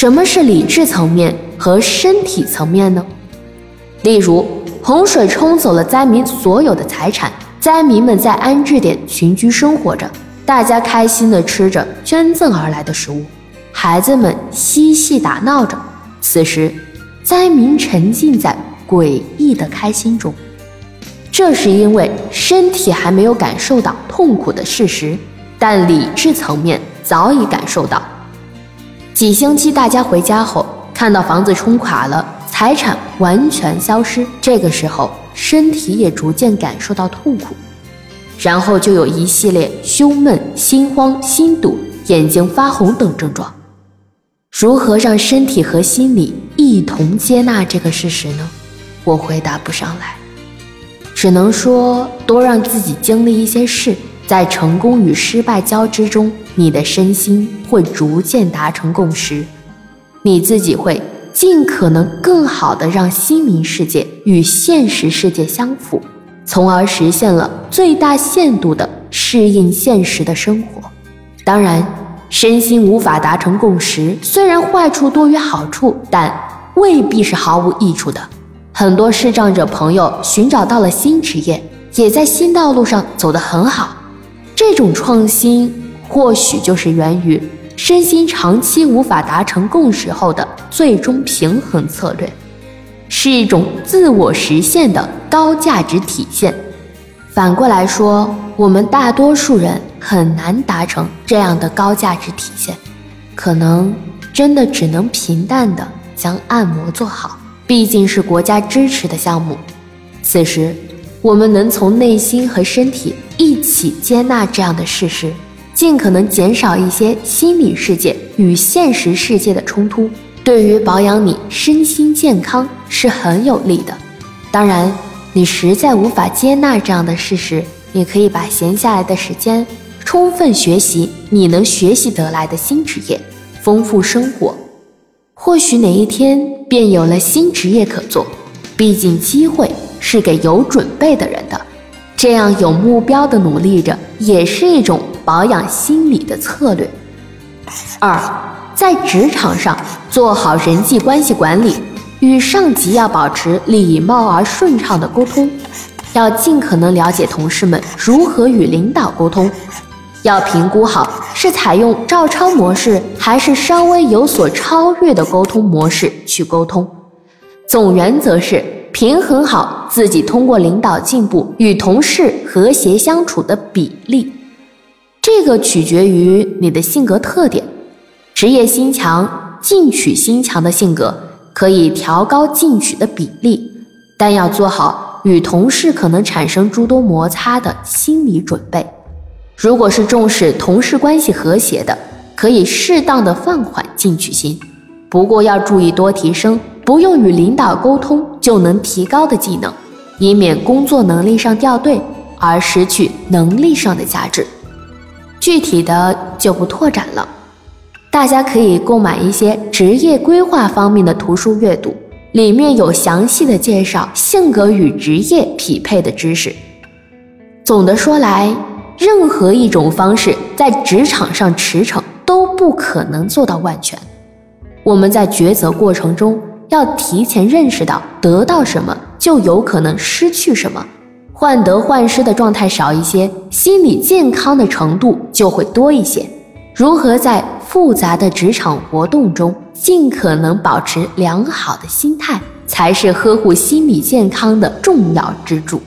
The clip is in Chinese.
什么是理智层面和身体层面呢？例如，洪水冲走了灾民所有的财产，灾民们在安置点群居生活着，大家开心地吃着捐赠而来的食物，孩子们嬉戏打闹着。此时，灾民沉浸在诡异的开心中，这是因为身体还没有感受到痛苦的事实，但理智层面早已感受到。几星期，大家回家后，看到房子冲垮了，财产完全消失。这个时候，身体也逐渐感受到痛苦，然后就有一系列胸闷、心慌、心堵、眼睛发红等症状。如何让身体和心理一同接纳这个事实呢？我回答不上来，只能说多让自己经历一些事。在成功与失败交织中，你的身心会逐渐达成共识，你自己会尽可能更好的让心灵世界与现实世界相符，从而实现了最大限度的适应现实的生活。当然，身心无法达成共识，虽然坏处多于好处，但未必是毫无益处的。很多视障者朋友寻找到了新职业，也在新道路上走得很好。这种创新或许就是源于身心长期无法达成共识后的最终平衡策略，是一种自我实现的高价值体现。反过来说，我们大多数人很难达成这样的高价值体现，可能真的只能平淡的将按摩做好，毕竟是国家支持的项目。此时。我们能从内心和身体一起接纳这样的事实，尽可能减少一些心理世界与现实世界的冲突，对于保养你身心健康是很有利的。当然，你实在无法接纳这样的事实，你可以把闲下来的时间充分学习你能学习得来的新职业，丰富生活。或许哪一天便有了新职业可做，毕竟机会。是给有准备的人的，这样有目标的努力着，也是一种保养心理的策略。二，在职场上做好人际关系管理，与上级要保持礼貌而顺畅的沟通，要尽可能了解同事们如何与领导沟通，要评估好是采用照抄模式，还是稍微有所超越的沟通模式去沟通。总原则是。平衡好自己通过领导进步与同事和谐相处的比例，这个取决于你的性格特点。职业心强、进取心强的性格可以调高进取的比例，但要做好与同事可能产生诸多摩擦的心理准备。如果是重视同事关系和谐的，可以适当的放缓进取心，不过要注意多提升。不用与领导沟通就能提高的技能，以免工作能力上掉队而失去能力上的价值。具体的就不拓展了，大家可以购买一些职业规划方面的图书阅读，里面有详细的介绍性格与职业匹配的知识。总的说来，任何一种方式在职场上驰骋都不可能做到万全。我们在抉择过程中。要提前认识到，得到什么就有可能失去什么，患得患失的状态少一些，心理健康的程度就会多一些。如何在复杂的职场活动中尽可能保持良好的心态，才是呵护心理健康的重要支柱。